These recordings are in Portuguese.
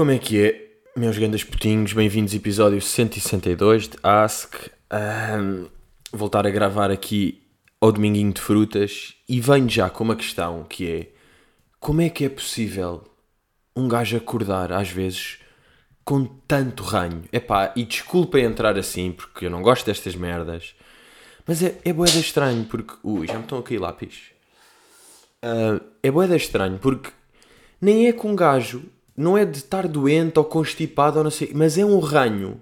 Como é que é, meus grandes putinhos? Bem-vindos ao episódio 162 de Ask. Ahm, voltar a gravar aqui ao Dominguinho de Frutas e venho já com uma questão que é como é que é possível um gajo acordar às vezes com tanto ranho? Epá, e desculpem entrar assim porque eu não gosto destas merdas, mas é, é boeda estranho porque... Ui, já me estão a cair lápis. Ah, é boeda estranho porque nem é com um gajo, não é de estar doente ou constipado ou não sei, mas é um ranho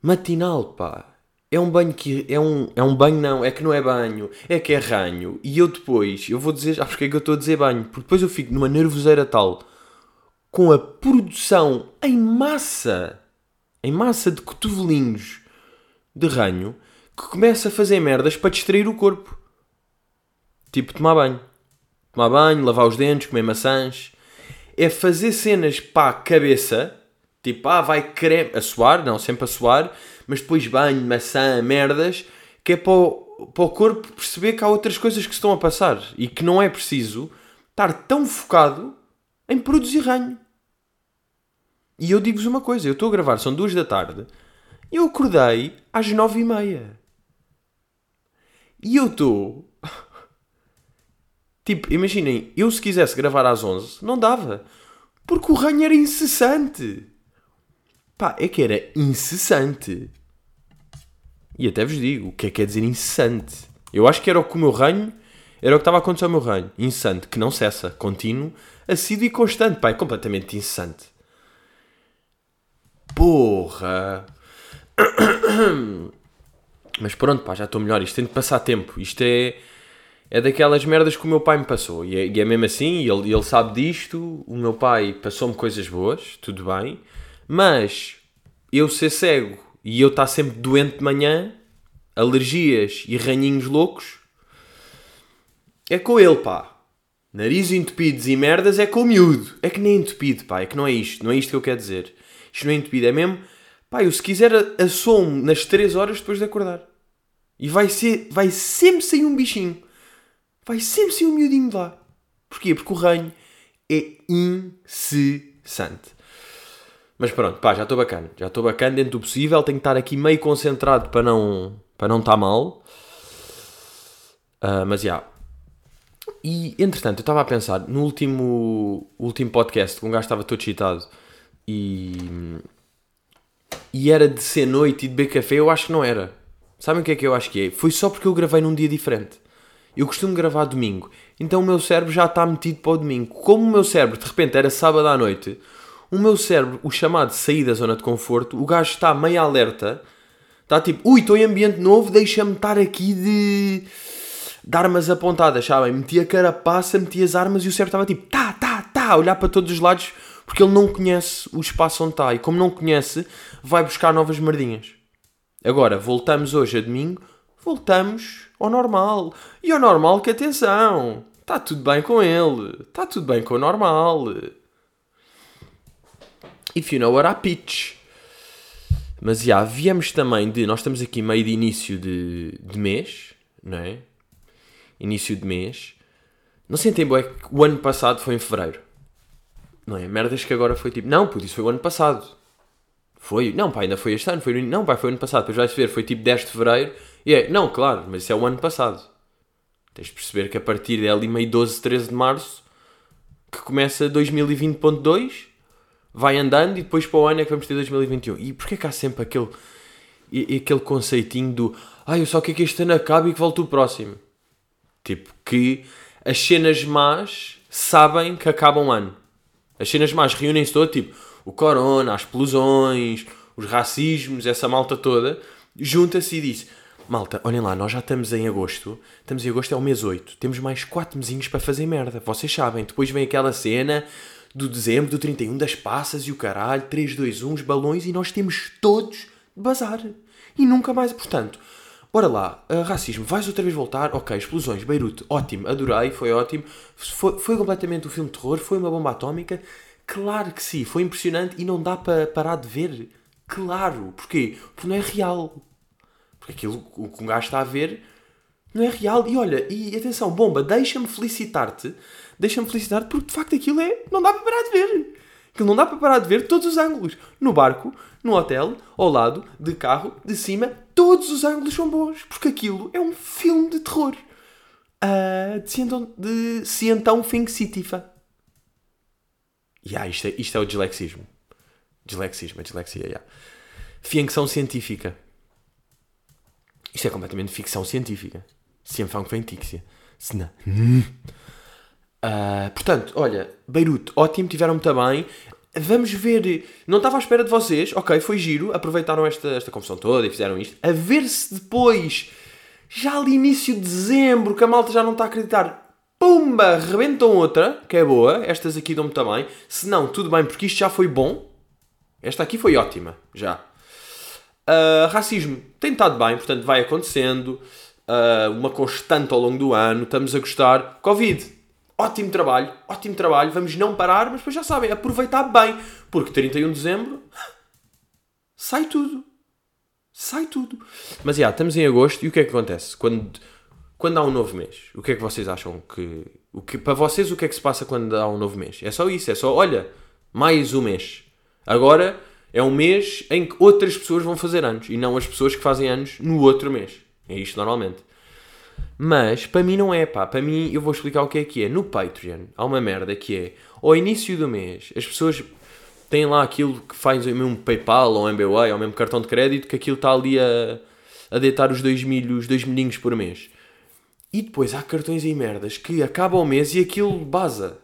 matinal, pá. É um banho que. É um, é um banho, não, é que não é banho, é que é ranho. E eu depois, eu vou dizer. Ah, porque é que eu estou a dizer banho? Porque depois eu fico numa nervoseira tal com a produção em massa, em massa de cotovelinhos de ranho, que começa a fazer merdas para distrair o corpo. Tipo, tomar banho. Tomar banho, lavar os dentes, comer maçãs. É fazer cenas para a cabeça. Tipo, ah, vai creme. A suar, não, sempre a suar. Mas depois banho, maçã, merdas. Que é para o, para o corpo perceber que há outras coisas que estão a passar. E que não é preciso estar tão focado em produzir ranho. E eu digo-vos uma coisa. Eu estou a gravar, são duas da tarde. Eu acordei às nove e meia. E eu estou... Tipo, imaginem, eu se quisesse gravar às 11, não dava. Porque o ranho era incessante. Pá, é que era incessante. E até vos digo, o que é que quer dizer incessante? Eu acho que era o que o meu ranho, era o que estava a acontecer ao meu ranho. Incessante, que não cessa, contínuo, assíduo e constante. Pá, é completamente incessante. Porra! Mas pronto, pá, já estou melhor. Isto tem de passar tempo. Isto é é daquelas merdas que o meu pai me passou. E é, e é mesmo assim, ele, ele sabe disto. O meu pai passou-me coisas boas, tudo bem. Mas eu ser cego e eu estar sempre doente de manhã, alergias e ranhinhos loucos, é com ele, pá. Nariz entupidos e merdas é com o miúdo. É que nem entupido, pá. É que não é isto. Não é isto que eu quero dizer. Isto não é entupido. É mesmo, pá, eu se quiser assomo nas 3 horas depois de acordar. E vai, ser, vai sempre sair um bichinho vai sempre ser um miudinho de lá. Porquê? Porque o ranho é incessante. Mas pronto, pá, já estou bacana. Já estou bacana dentro do possível. Tenho que estar aqui meio concentrado para não para não estar mal. Uh, mas já. Yeah. E entretanto, eu estava a pensar no último, último podcast que um gajo estava todo excitado e. E era de ser noite e de beber café. Eu acho que não era. Sabem o que é que eu acho que é? Foi só porque eu gravei num dia diferente. Eu costumo gravar domingo, então o meu cérebro já está metido para o domingo. Como o meu cérebro de repente era sábado à noite, o meu cérebro, o chamado sair da zona de conforto, o gajo está meio alerta, está tipo, ui, estou em ambiente novo, deixa-me estar aqui de. de armas apontadas, sabem? Meti a carapaça, meti as armas e o cérebro estava tipo, tá, tá, tá, a olhar para todos os lados porque ele não conhece o espaço onde está e, como não conhece, vai buscar novas merdinhas. Agora, voltamos hoje a domingo, voltamos ao normal. E ao normal que atenção, está tudo bem com ele, está tudo bem com o normal. If you know what I pitch. Mas já, yeah, viemos também de. Nós estamos aqui meio de início de, de mês, não é? Início de mês. Não sentem bem que o ano passado foi em fevereiro. Não é? Merdas que agora foi tipo. Não, por isso foi o ano passado. Foi. Não, pá, ainda foi este ano. Foi, não, pá, foi o ano passado. Depois vais ver, foi tipo 10 de fevereiro e é, não, claro, mas isso é o ano passado. Tens de perceber que a partir de ali meio 12, 13 de março, que começa 2020.2, vai andando e depois para o ano é que vamos ter 2021. E porquê que há sempre aquele, aquele conceitinho do ah, eu só quero que este ano acabe e que volte o próximo? Tipo, que as cenas más sabem que acabam um ano. As cenas más reúnem-se todas, tipo, o corona, as explosões, os racismos, essa malta toda, junta-se e diz Malta, olhem lá, nós já estamos em agosto. Estamos em agosto, é o mês 8. Temos mais 4 mesinhos para fazer merda. Vocês sabem. Depois vem aquela cena do dezembro, do 31, das passas e o caralho. 3, 2, 1, os balões e nós temos todos de bazar. E nunca mais. Portanto, bora lá. Uh, racismo, vais outra vez voltar? Ok, explosões, Beirute, ótimo. Adorei, foi ótimo. Foi, foi completamente um filme de terror. Foi uma bomba atómica. Claro que sim, foi impressionante e não dá para parar de ver. Claro. Porquê? Porque não é real. Porque aquilo o que um gajo está a ver não é real. E olha, e atenção, bomba, deixa-me felicitar-te. Deixa-me felicitar-te porque de facto aquilo é. Não dá para parar de ver. Que não dá para parar de ver todos os ângulos. No barco, no hotel, ao lado, de carro, de cima, todos os ângulos são bons. Porque aquilo é um filme de terror. Uh, de, se então, de se então. Yeah, isto, é, isto é o dislexismo. Dislexismo, a dislexia, yeah. Ficção científica. Isto é completamente ficção científica. Cienfang Fentixia. Senão. Uh, portanto, olha, Beirute, ótimo, tiveram muito bem. Vamos ver. Não estava à espera de vocês, ok, foi giro, aproveitaram esta, esta confusão toda e fizeram isto. A ver se depois, já ali início de dezembro, que a malta já não está a acreditar, pumba, rebentam outra, que é boa. Estas aqui dão-me também. Se não, tudo bem, porque isto já foi bom. Esta aqui foi ótima, já. Uh, racismo tem estado bem, portanto vai acontecendo. Uh, uma constante ao longo do ano, estamos a gostar. Covid, ótimo trabalho, ótimo trabalho, vamos não parar, mas depois já sabem, aproveitar bem, porque 31 de dezembro sai tudo. Sai tudo. Mas já, estamos em agosto e o que é que acontece? Quando, quando há um novo mês, o que é que vocês acham que. O que para vocês, o que é que se passa quando há um novo mês? É só isso, é só, olha, mais um mês. Agora é um mês em que outras pessoas vão fazer anos e não as pessoas que fazem anos no outro mês. É isto normalmente. Mas para mim não é, pá. Para mim eu vou explicar o que é que é. No Patreon há uma merda que é ao início do mês as pessoas têm lá aquilo que faz o mesmo PayPal ou MBWay ou mesmo cartão de crédito que aquilo está ali a, a deitar os 2 mil, os dois milhinhos por mês. E depois há cartões e merdas que acaba o mês e aquilo baza.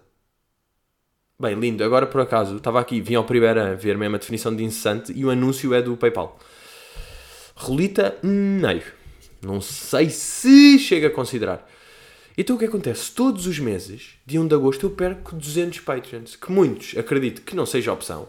Bem, lindo. Agora, por acaso, estava aqui, vim ao primeiro a ver mesmo a definição de incessante e o anúncio é do PayPal. Rolita, meio. Não sei se chega a considerar. Então o que acontece? Todos os meses, de 1 de agosto, eu perco 200 Patreons. Que muitos, acredito que não seja opção.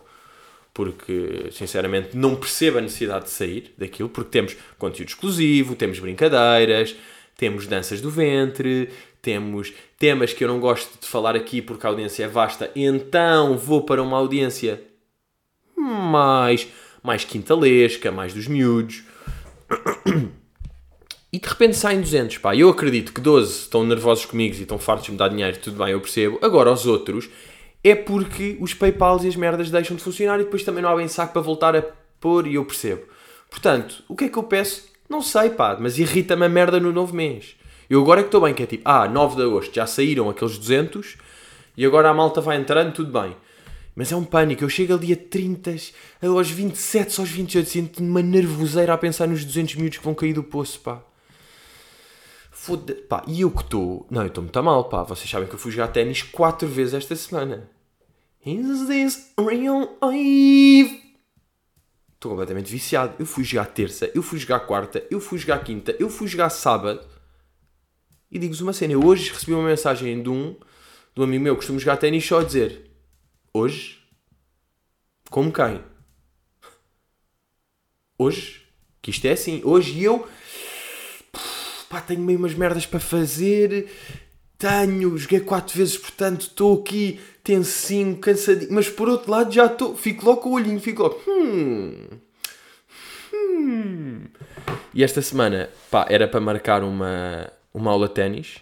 Porque, sinceramente, não percebo a necessidade de sair daquilo. Porque temos conteúdo exclusivo, temos brincadeiras, temos danças do ventre, temos temas que eu não gosto de falar aqui porque a audiência é vasta, então vou para uma audiência mais, mais quintalesca, mais dos miúdos. E de repente saem 200, pá. Eu acredito que 12 estão nervosos comigo e estão fartos de me dar dinheiro, tudo bem, eu percebo. Agora, os outros, é porque os PayPals e as merdas deixam de funcionar e depois também não há bem saco para voltar a pôr e eu percebo. Portanto, o que é que eu peço? Não sei, pá, mas irrita-me a merda no novo mês. Eu agora é que estou bem, que é tipo, ah, 9 de agosto já saíram aqueles 200 e agora a malta vai entrando, tudo bem. Mas é um pânico, eu chego ali a 30, aos 27, aos 28, sinto-me uma nervoseira a pensar nos 200 minutos que vão cair do poço, pá. Foda pá, e eu que estou. Não, eu estou muito mal, pá. Vocês sabem que eu fui jogar ténis 4 vezes esta semana. Is this real life? Estou completamente viciado. Eu fui jogar terça, eu fui jogar quarta, eu fui jogar quinta, eu fui jogar sábado. E digo-vos uma cena, eu hoje recebi uma mensagem de um, de um amigo meu que costuma jogar ténis só a dizer Hoje? Como quem? Hoje? Que isto é assim. Hoje eu pá, tenho meio umas merdas para fazer. Tenho, joguei 4 vezes, portanto estou aqui tensinho, cansadinho. Mas por outro lado já estou, fico logo com o olhinho, fico logo. Hum, hum. E esta semana, pá, era para marcar uma, uma aula de ténis,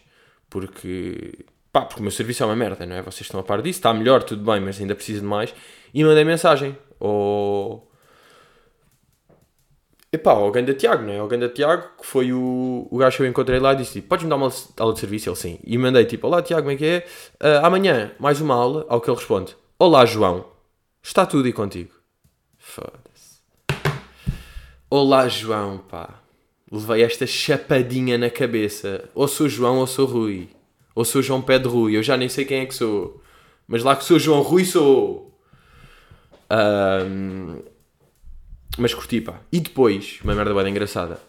porque, pá, porque o meu serviço é uma merda, não é? Vocês estão a par disso, está melhor, tudo bem, mas ainda preciso de mais. E mandei mensagem ao. Epá, ao Ganda Tiago, não é? Ao Ganda Tiago, que foi o, o gajo que eu encontrei lá disse: tipo, Podes-me dar uma aula de serviço? Ele sim. E mandei tipo: Olá Tiago, como é que é? Uh, amanhã, mais uma aula. Ao que ele responde: Olá João, está tudo e contigo? Foda-se. Olá João, pá levei esta chapadinha na cabeça. Ou sou João ou sou Rui. Ou sou João de Rui. Eu já nem sei quem é que sou. Mas lá que sou João Rui, sou. Um, mas curti, pá. E depois, uma merda bem engraçada.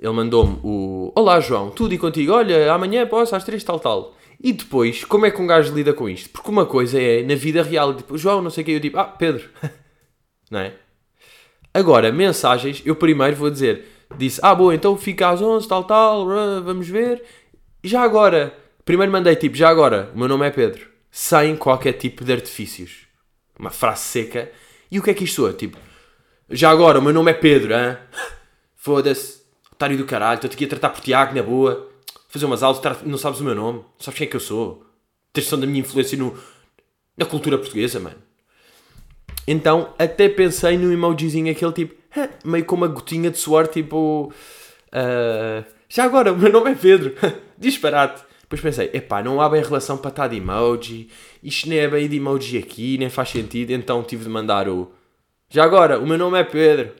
Ele mandou-me o Olá João, tudo e contigo. Olha, amanhã posso às três, tal, tal. E depois, como é que um gajo lida com isto? Porque uma coisa é, na vida real, tipo, João, não sei o que, eu tipo, ah, Pedro. não é? Agora, mensagens, eu primeiro vou dizer disse: Ah, boa, então fica às 11, tal, tal, vamos ver. Já agora, primeiro mandei tipo: Já agora, o meu nome é Pedro, sem qualquer tipo de artifícios. Uma frase seca. E o que é que isto é? Tipo, já agora, o meu nome é Pedro, hein? Foda-se, otário do caralho, estou-te aqui a tratar por Tiago, na boa. Fazer umas aulas, não sabes o meu nome, não sabes quem é que eu sou. Tens da minha influência no, na cultura portuguesa, mano. Então até pensei no emojizinho aquele tipo, meio com uma gotinha de suor, tipo. Uh, já agora, o meu nome é Pedro. Disparate. Depois pensei, epá, não há bem relação para estar de emoji, isto nem é bem de emoji aqui, nem faz sentido, então tive de mandar o. Já agora, o meu nome é Pedro.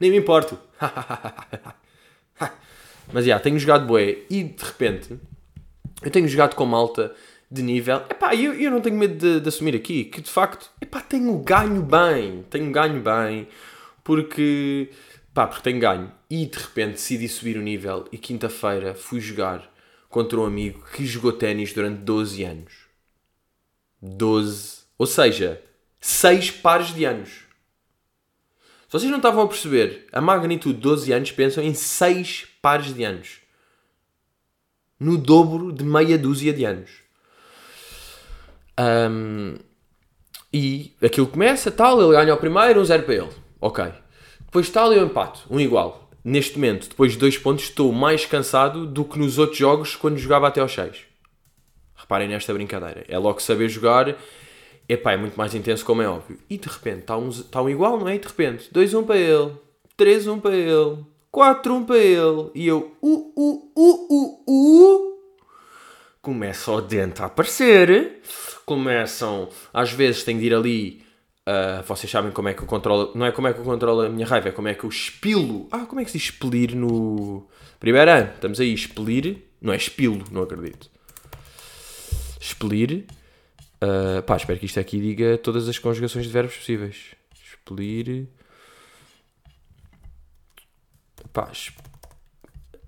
nem me importo. Mas já, yeah, tenho jogado boé e de repente eu tenho jogado com malta de nível. Epá, eu, eu não tenho medo de, de assumir aqui que de facto, epá, tenho ganho bem. Tenho ganho bem. Porque, pá, porque tenho ganho. E de repente decidi subir o nível e quinta-feira fui jogar contra um amigo que jogou ténis durante 12 anos. 12. Ou seja, 6 pares de anos. Se vocês não estavam a perceber a magnitude de 12 anos, pensam em 6 pares de anos. No dobro de meia dúzia de anos. Um, e aquilo começa, tal, ele ganha o primeiro, um zero para ele. Ok. Depois tal e um empate, um igual. Neste momento, depois de dois pontos, estou mais cansado do que nos outros jogos quando jogava até aos 6. Reparem nesta brincadeira. É logo saber jogar. Epá, é muito mais intenso como é óbvio. E de repente está um, está um igual, não é? E de repente, 2-1 um para ele, 3-1 um para ele, 4-1 um para ele. E eu, uh, uh, uh, uh, uh. Começa o dente a aparecer começam, às vezes tenho de ir ali, uh, vocês sabem como é que eu controlo, não é como é que eu controlo a minha raiva, é como é que eu expilo, ah, como é que se diz expelir no primeiro ano, estamos aí, expelir, não é expilo, não acredito, expelir, uh, pá, espero que isto aqui diga todas as conjugações de verbos possíveis, expelir, pá,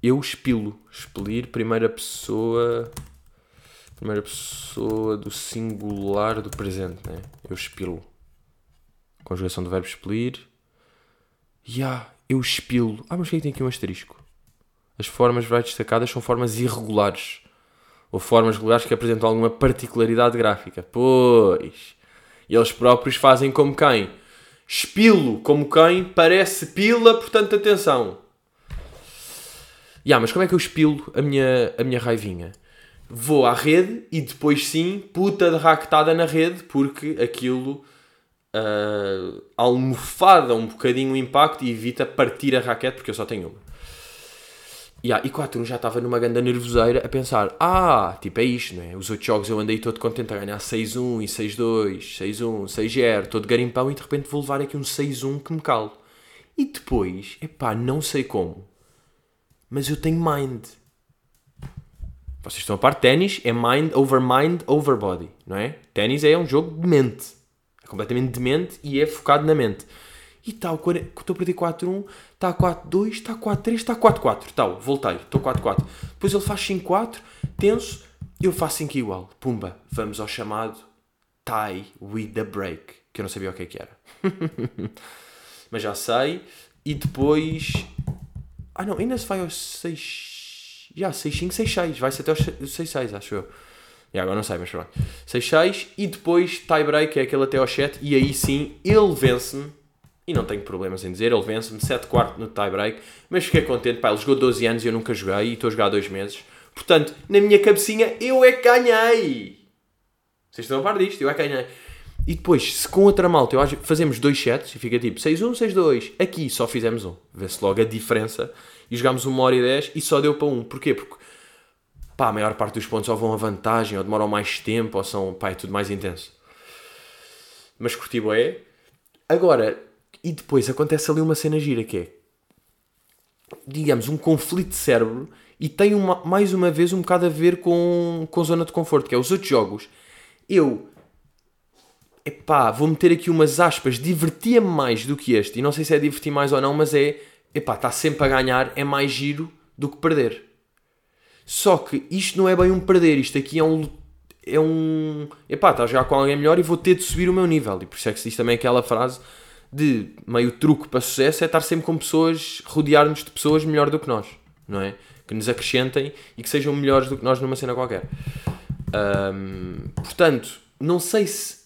eu expilo, expelir, primeira pessoa primeira pessoa do singular do presente, né? Eu expilo. Conjugação do verbo expelir. Ya, yeah, eu expilo. Ah, mas que tem aqui um asterisco? As formas verbais destacadas são formas irregulares. Ou formas regulares que apresentam alguma particularidade gráfica. Pois. E eles próprios fazem como quem? Espilo, como quem parece pila, portanto atenção. Ya, yeah, mas como é que eu espilo a minha, a minha raivinha? Vou à rede e depois sim, puta de ractada na rede, porque aquilo uh, almofada um bocadinho o impacto e evita partir a raquete, porque eu só tenho uma. Yeah, e 4 já estava numa grande nervoseira a pensar: ah, tipo é isto, não é? Os outros jogos eu andei todo contente a ganhar 6-1 e 6-2, 6-1, 6-0, todo garimpão e de repente vou levar aqui um 6-1 que me calo. E depois, epá, não sei como, mas eu tenho mind vocês estão a par, ténis é mind over mind over body, não é? Ténis é um jogo de mente. É completamente demente e é focado na mente. E tal, estou a perder 4-1, está 4-2, está 4-3, está 4-4. Tal, voltei, estou 4-4. Depois ele faz 5-4, tenso, eu faço 5 igual. Pumba, vamos ao chamado tie with the break, que eu não sabia o que é que era. Mas já sei. E depois. Ah não, ainda se vai aos 6 já, 6-5, 6-6. Vai-se até os 6-6, acho eu. E agora não sei, mas pronto. 6-6 e depois tie-break, é aquele até ao 7. E aí sim, ele vence-me. E não tenho problemas em dizer, ele vence-me 7 quarto no tie-break. Mas fiquei contente, pá, ele jogou 12 anos e eu nunca joguei. E estou a jogar há 2 meses. Portanto, na minha cabecinha, eu é que ganhei. Vocês estão a par disto? Eu é que ganhei. E depois, se com outra malta eu acho, fazemos dois sets e fica tipo 6-1, 6-2. Aqui só fizemos um. Vê-se logo a diferença e jogámos uma hora e dez e só deu para um. Porquê? Porque pá, a maior parte dos pontos ou vão a vantagem, ou demoram mais tempo, ou são, pá, é tudo mais intenso. Mas curti é. Agora, e depois acontece ali uma cena gira que é, digamos, um conflito de cérebro e tem uma, mais uma vez um bocado a ver com, com zona de conforto, que é os outros jogos. Eu, epá, vou meter aqui umas aspas, divertia-me mais do que este, e não sei se é divertir mais ou não, mas é epá, está sempre a ganhar, é mais giro do que perder. Só que isto não é bem um perder, isto aqui é um. É um. Epá, está a jogar com alguém melhor e vou ter de subir o meu nível. E por isso é que se diz também aquela frase de meio truque para sucesso é estar sempre com pessoas, rodear-nos de pessoas melhor do que nós, não é? Que nos acrescentem e que sejam melhores do que nós numa cena qualquer. Portanto, não sei se.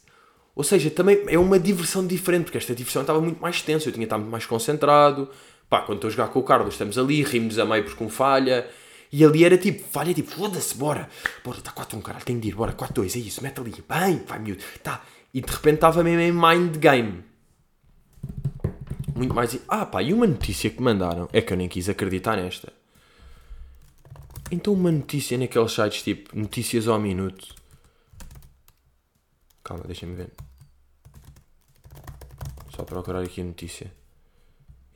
Ou seja, também é uma diversão diferente, porque esta diversão estava muito mais tensa, eu tinha estar muito mais concentrado, Pá, quando estou a jogar com o Carlos, estamos ali, rimos a meio porque um falha. E ali era tipo, falha tipo, foda-se, bora. Bora, está 4-1, caralho, tenho de ir, bora, 4-2, é isso, mete ali. Bem, vai miúdo, tá. E de repente estava mesmo em mind game. Muito mais. Ah, pá, e uma notícia que mandaram é que eu nem quis acreditar nesta. Então, uma notícia naqueles sites tipo notícias ao minuto. Calma, deixa-me ver. Só procurar aqui a notícia.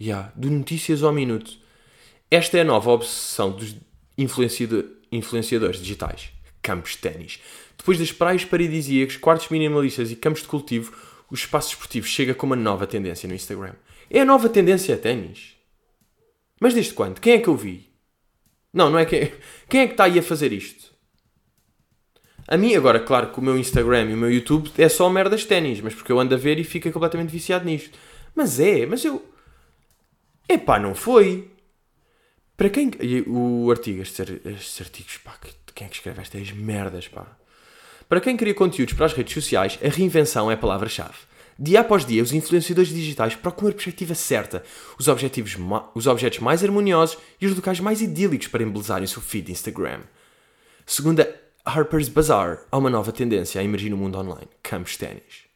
Ya, yeah, de notícias ao minuto. Esta é a nova obsessão dos influenciador, influenciadores digitais. Campos de ténis. Depois das praias paradisíacas, quartos minimalistas e campos de cultivo, o espaço esportivo chega com uma nova tendência no Instagram. É a nova tendência a ténis. Mas desde quando? Quem é que eu vi? Não, não é quem. Quem é que está aí a fazer isto? A mim, agora, claro que o meu Instagram e o meu YouTube é só merdas ténis, mas porque eu ando a ver e fico completamente viciado nisto. Mas é, mas eu. Epá, não foi. Para quem. O artigo, estes, artigos, pá, quem é que escreve estas merdas, pá? Para quem cria conteúdos para as redes sociais, a reinvenção é a palavra-chave. Dia após dia, os influenciadores digitais procuram a perspectiva certa, os, objetivos os objetos mais harmoniosos e os locais mais idílicos para embelezarem o seu feed Instagram. Segundo a Harper's Bazaar, há uma nova tendência a emergir no mundo online: campos de ténis.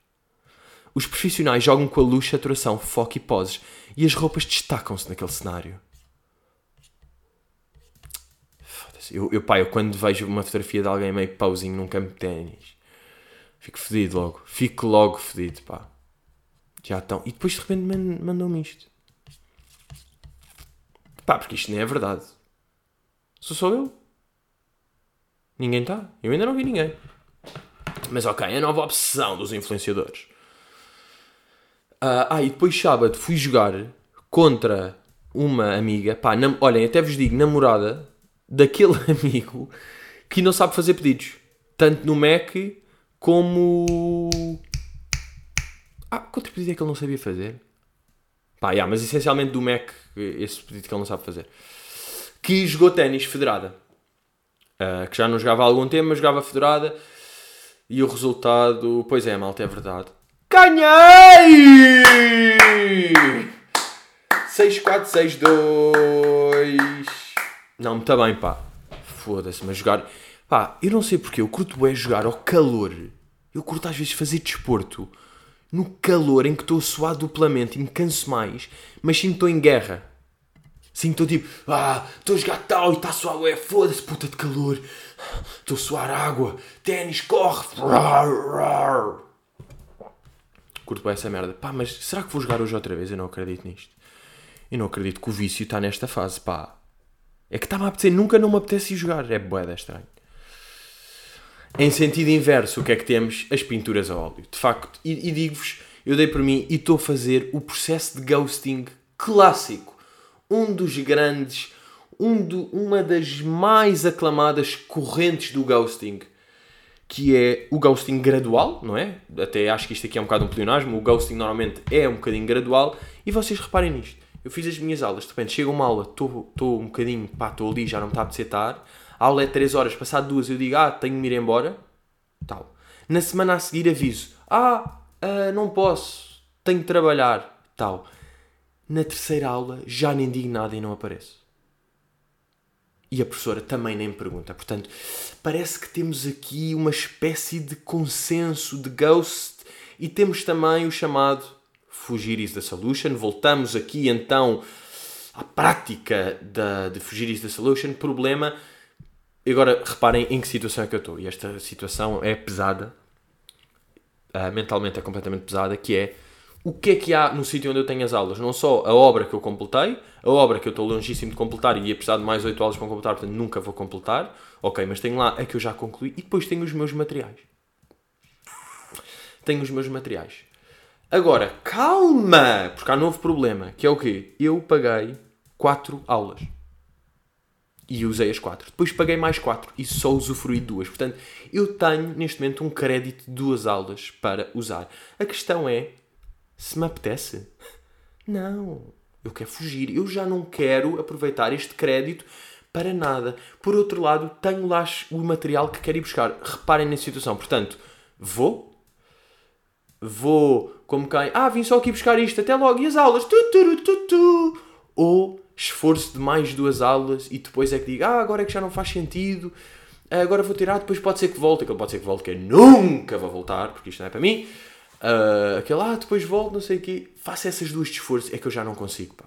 Os profissionais jogam com a luz, saturação, foco e poses, e as roupas destacam-se naquele cenário. Eu, eu, pá, eu quando vejo uma fotografia de alguém meio posing num campo de ténis, fico fedido logo. Fico logo fedido, pá. Já estão. E depois de repente mandou-me isto. Pá, porque isto nem é verdade. Sou só eu. Ninguém está. Eu ainda não vi ninguém. Mas ok, a nova obsessão dos influenciadores. Uh, ah, e depois sábado fui jogar contra uma amiga, pá, nam olhem, até vos digo, namorada daquele amigo que não sabe fazer pedidos. Tanto no Mac como ah, quanto pedido é que ele não sabia fazer? Pá, yeah, mas essencialmente do Mac, esse pedido que ele não sabe fazer. Que jogou ténis federada. Uh, que já não jogava há algum tempo, mas jogava federada. E o resultado, pois é, malta, é verdade. Ganhei! 6-4-6-2. Não, muito bem, pá. Foda-se, mas jogar. Pá, eu não sei porque, eu curto é jogar ao calor. Eu curto às vezes fazer desporto no calor em que estou suar duplamente e me canso mais, mas que estou em guerra. Sinto tipo, ah, estou a jogar tal e está a suar, ué, foda-se, puta de calor. Estou a suar água, ténis, corre. Curto bem essa merda. Pá, mas será que vou jogar hoje outra vez? Eu não acredito nisto. Eu não acredito que o vício está nesta fase, pá. É que está-me a apetecer, nunca não me apetece ir jogar. É boeda estranho. Em sentido inverso, o que é que temos? As pinturas a óleo. De facto, e, e digo-vos, eu dei por mim e estou a fazer o processo de ghosting clássico. Um dos grandes, um do, uma das mais aclamadas correntes do ghosting, que é o ghosting gradual, não é? Até acho que isto aqui é um bocado um pleonasmo. O ghosting normalmente é um bocadinho gradual. E vocês reparem nisto. Eu fiz as minhas aulas, de repente chega uma aula, estou um bocadinho, pá, estou ali, já não me está a apetecer estar a aula é 3 horas, passado duas eu digo, ah, tenho de ir embora, tal. Na semana a seguir aviso, ah, uh, não posso, tenho de trabalhar, tal. Na terceira aula já nem digo nada e não apareço. E a professora também nem me pergunta. Portanto, parece que temos aqui uma espécie de consenso de ghost e temos também o chamado fugir is the solution. Voltamos aqui então à prática da, de fugir is the solution. Problema agora reparem em que situação é que eu estou. E esta situação é pesada, uh, mentalmente é completamente pesada, que é o que é que há no sítio onde eu tenho as aulas? Não só a obra que eu completei, a obra que eu estou longíssimo de completar e ia precisar de mais 8 aulas para completar, portanto nunca vou completar. Ok, mas tenho lá a que eu já concluí e depois tenho os meus materiais. Tenho os meus materiais. Agora, calma! Porque há novo problema, que é o quê? Eu paguei 4 aulas e usei as quatro. Depois paguei mais quatro e só usufruí duas. Portanto, eu tenho neste momento um crédito de duas aulas para usar. A questão é se me apetece. Não, eu quero fugir. Eu já não quero aproveitar este crédito para nada. Por outro lado, tenho lá o material que quero ir buscar. Reparem na situação. Portanto, vou. Vou como quem. Ah, vim só aqui buscar isto. Até logo. E as aulas? Tu, tu, tu, tu. Ou esforço de mais duas aulas e depois é que digo, ah, agora é que já não faz sentido, agora vou tirar, depois pode ser que volte, aquele pode ser que volte, que eu nunca vou voltar, porque isto não é para mim. Uh, aquele, ah, depois volto, não sei o quê. Faça essas duas de esforço, é que eu já não consigo, pá.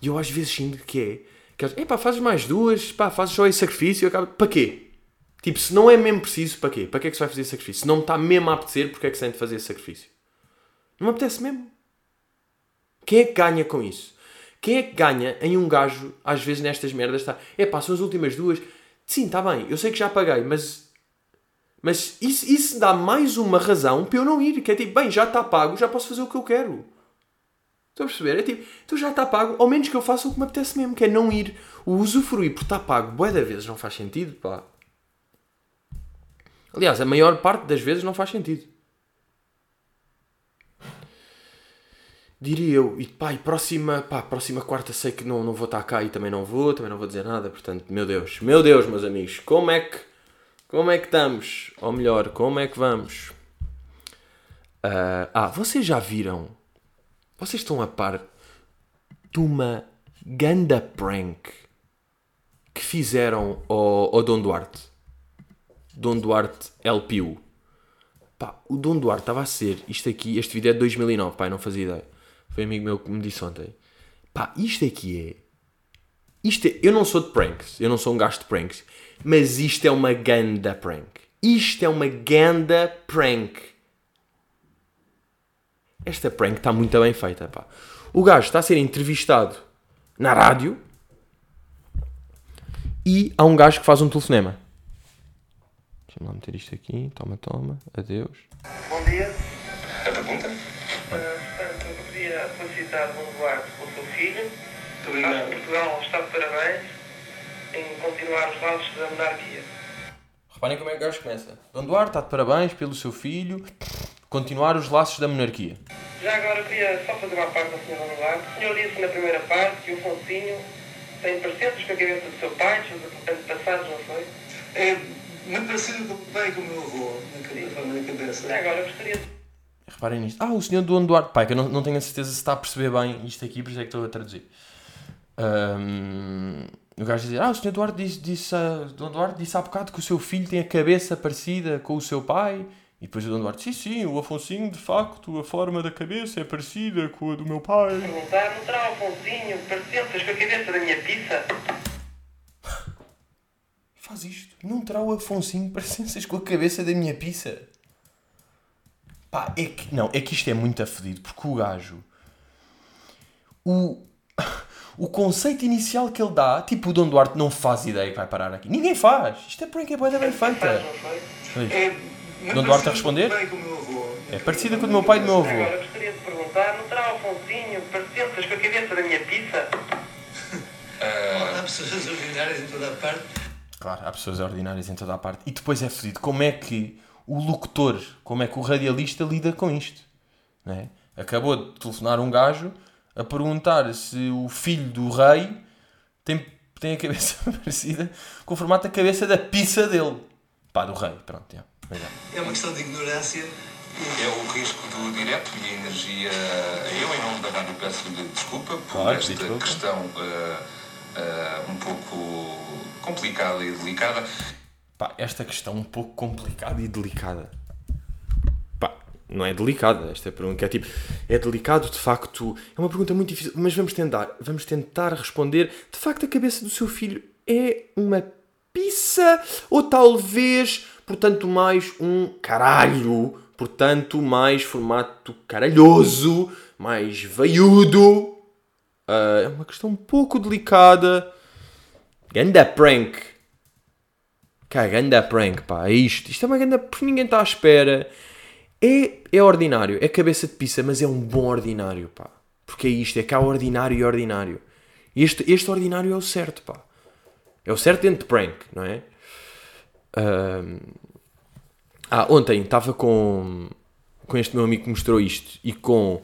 E eu às vezes sinto que é, que, epá, fazes mais duas, pá, fazes só esse sacrifício, acaba, para quê? Tipo, se não é mesmo preciso, para quê? Para que é que se vai fazer esse sacrifício? Se não me está mesmo a apetecer, porque é que se tem de fazer esse sacrifício? Não me apetece mesmo. Quem é que ganha com isso? Quem é que ganha em um gajo, às vezes nestas merdas, está, é pá, são as últimas duas, sim, está bem, eu sei que já paguei, mas mas isso, isso dá mais uma razão para eu não ir. Que é tipo, bem, já está pago, já posso fazer o que eu quero. Estão a perceber? É tipo, então já está pago, ao menos que eu faça o que me apetece mesmo, que é não ir. O usufruir por estar pago, boa da vezes, não faz sentido, pá. Aliás, a maior parte das vezes não faz sentido. Diria eu, e pá, e próxima, pá, próxima quarta sei que não, não vou estar cá e também não vou, também não vou dizer nada, portanto, meu Deus, meu Deus, meus amigos, como é que como é que estamos? Ou melhor, como é que vamos? Uh, ah, vocês já viram? Vocês estão a par de uma ganda prank que fizeram ao, ao Dom Duarte? Dom Duarte LPU. Pá, o Dom Duarte estava a ser isto aqui. Este vídeo é de 2009, pai, não fazia ideia. Foi um amigo meu que me disse ontem. Pá, isto aqui é. Isto é, eu não sou de pranks, eu não sou um gajo de pranks. Mas isto é uma ganda prank. Isto é uma ganda prank. Esta prank está muito bem feita, pá. O gajo está a ser entrevistado na rádio e há um gajo que faz um telefonema. Deixa-me lá meter isto aqui. Toma, toma. Adeus. Bom dia. A pergunta? Uh, portanto, eu queria felicitar o Duarte pelo seu filho. Muito obrigado. Portugal está de parabéns em continuar os laços da monarquia. Reparem como é que o gajo começa. Dom Duarte está de parabéns pelo seu filho, continuar os laços da monarquia. Já agora queria só fazer uma parte ao Sr. Dom Duarte. O senhor disse na primeira parte que o Foncinho tem parecidos com a cabeça do seu pai, seus antepassados, não foi? É muito parecido com o pai e com o meu avô, na cabeça. Já agora gostaria de... Reparem nisto. Ah, o senhor Dom Duarte. Pai, que eu não, não tenho a certeza se está a perceber bem isto aqui, por isso é que estou a traduzir. Um, o gajo dizia, ah, o senhor Duarte disse, disse, uh, Dom Duarte disse há bocado que o seu filho tem a cabeça parecida com o seu pai. E depois o Dom Duarte, sim, sim, o Afonsinho, de facto, a forma da cabeça é parecida com a do meu pai. Não terá o Afonsinho parecentes com a cabeça da minha pizza? Faz isto. Não terá o Afonsinho parecências com a cabeça da minha pizza? Pá, é que, não, é que isto é muito afedido, porque o gajo... O o conceito inicial que ele dá, tipo o Dom Duarte não faz ideia que vai parar aqui. Ninguém faz. Isto é prank, é boa bem feita. É, Dom Duarte a responder? É parecida com o do meu pai e do meu avô. Agora gostaria de perguntar, não terá Afonsinho parecentes com a cabeça da minha pizza? Há pessoas ordinárias em toda a parte. Claro, há pessoas ordinárias em toda a parte. E depois é fedido. Como é que o locutor, como é que o radialista lida com isto? Não é? Acabou de telefonar um gajo a perguntar se o filho do rei tem, tem a cabeça parecida com o formato da cabeça da pizza dele. Pá, do rei, pronto. É, é uma questão de ignorância. É o risco do direto e a energia. Eu, em nome da rádio, peço-lhe desculpa por claro, esta desculpa. questão uh, uh, um pouco complicada e delicada. Pá, esta questão um pouco complicada e delicada não é delicada esta pergunta, é tipo, é delicado de facto, é uma pergunta muito difícil, mas vamos tentar, vamos tentar responder, de facto a cabeça do seu filho é uma pizza ou talvez, portanto, mais um caralho, portanto, mais formato caralhoso, mais veiudo. Uh, é uma questão um pouco delicada. Ganda prank. Cara, ganda prank, pá, é isto. Isto é uma ganda, ninguém está à espera. É, é ordinário, é cabeça de pizza, mas é um bom ordinário, pá. Porque é isto, é cá ordinário e ordinário. Este, este ordinário é o certo, pá. É o certo dentro de prank, não é? Ah, ontem estava com, com este meu amigo que mostrou isto e com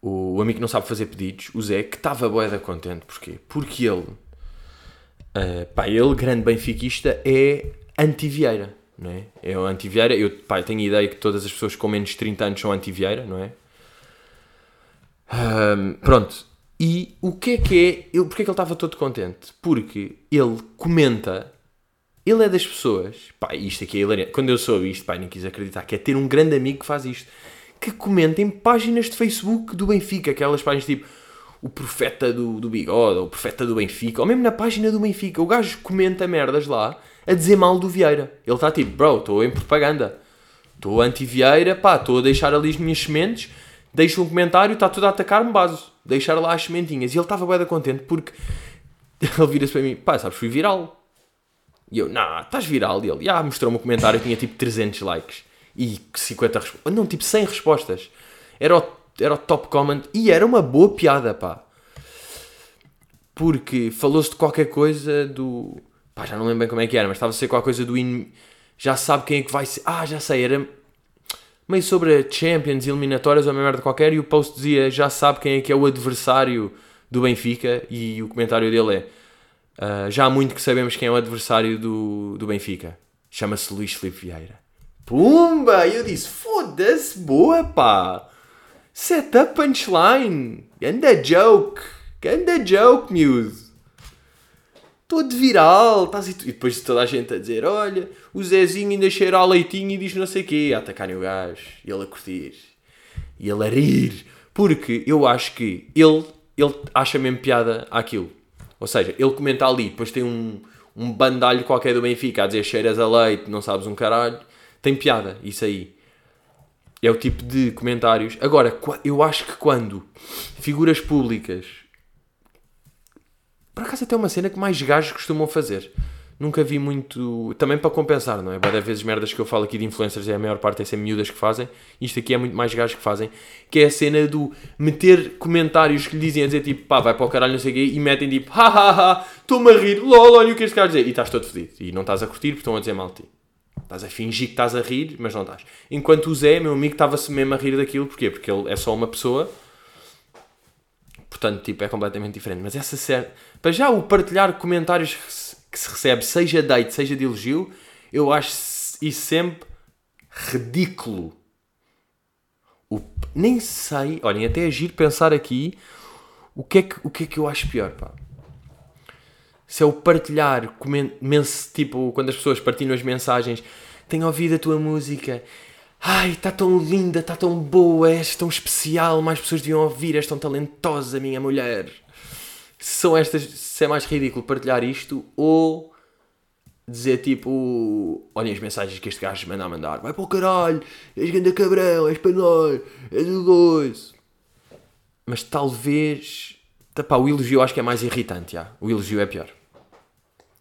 o, o amigo que não sabe fazer pedidos, o Zé, que estava boeda contente. Porquê? Porque ele, uh, pá, ele, grande benfiquista, é anti-Vieira não é? É o anti-Vieira. Eu, pá, eu tenho a ideia que todas as pessoas com menos de 30 anos são anti-Vieira, não é? Um, pronto. E o que é que é. Eu, porque é que ele estava todo contente? Porque ele comenta. Ele é das pessoas. Pá, isto aqui é hilariante. Quando eu soube isto, pá, nem quis acreditar. Que é ter um grande amigo que faz isto. Que comenta em páginas de Facebook do Benfica. Aquelas páginas tipo. O profeta do, do bigode, ou o profeta do Benfica, ou mesmo na página do Benfica, o gajo comenta merdas lá a dizer mal do Vieira. Ele está tipo, bro, estou em propaganda, estou anti-Vieira, pá, estou a deixar ali as minhas sementes, deixo um comentário, está tudo a atacar-me, baso deixar lá as sementinhas. E ele estava bem contente porque ele vira-se para mim, pá, sabes, fui viral. E eu, não, estás viral. E ele, ah, mostrou-me um comentário, tinha tipo 300 likes e 50 respostas. Não, tipo 100 respostas. Era o, era o top comment e era uma boa piada, pá. Porque falou-se de qualquer coisa do. Pá, já não lembro bem como é que era, mas estava a ser qualquer coisa do. In... Já sabe quem é que vai ser. Ah, já sei, era meio sobre Champions, eliminatórias ou uma merda qualquer, e o post dizia já sabe quem é que é o adversário do Benfica, e o comentário dele é uh, já há muito que sabemos quem é o adversário do, do Benfica. Chama-se Luís Filipe Vieira. Pumba! E eu disse, foda-se, boa pá! Setup punchline! Ganda joke! Ganda joke, muse! todo viral, estás e, e depois toda a gente a dizer: Olha, o Zezinho ainda cheira a leitinho e diz não sei o quê, a atacarem o gajo, e ele a curtir, e ele a rir, porque eu acho que ele, ele acha mesmo piada aquilo. Ou seja, ele comenta ali, depois tem um, um bandalho qualquer do Benfica a dizer cheiras a leite, não sabes um caralho, tem piada, isso aí. É o tipo de comentários. Agora, eu acho que quando figuras públicas por acaso até é uma cena que mais gajos costumam fazer. Nunca vi muito. Também para compensar, não é? Várias vezes merdas que eu falo aqui de influencers, é a maior parte é sempre miúdas que fazem. Isto aqui é muito mais gajos que fazem. Que é a cena do meter comentários que lhe dizem a dizer tipo pá, vai para o caralho, não sei o quê, e metem tipo ha ha ha, estou-me a rir, lol, olha o que este cara dizer. E estás todo fedido. E não estás a curtir porque estão a dizer mal de ti. Estás a fingir que estás a rir, mas não estás. Enquanto o Zé, meu amigo, estava-se mesmo a rir daquilo. Porquê? Porque ele é só uma pessoa Portanto, tipo, é completamente diferente. Mas essa série. Para já, o partilhar comentários que se recebe, seja date, seja de elogio, eu acho isso sempre ridículo. O... Nem sei. Olhem, até agir pensar aqui o que, é que, o que é que eu acho pior, pá. Se é o partilhar, tipo, quando as pessoas partilham as mensagens, tenho ouvido a tua música Ai, está tão linda, está tão boa, és tão especial, mais pessoas deviam ouvir, és tão talentosa, minha mulher. São estas, se é mais ridículo partilhar isto ou dizer tipo, olhem as mensagens que este gajo manda a mandar, vai para o caralho, és grande cabrão, és panói, és o gozo. Mas talvez, pá, o elogio acho que é mais irritante, já. o elogio é pior.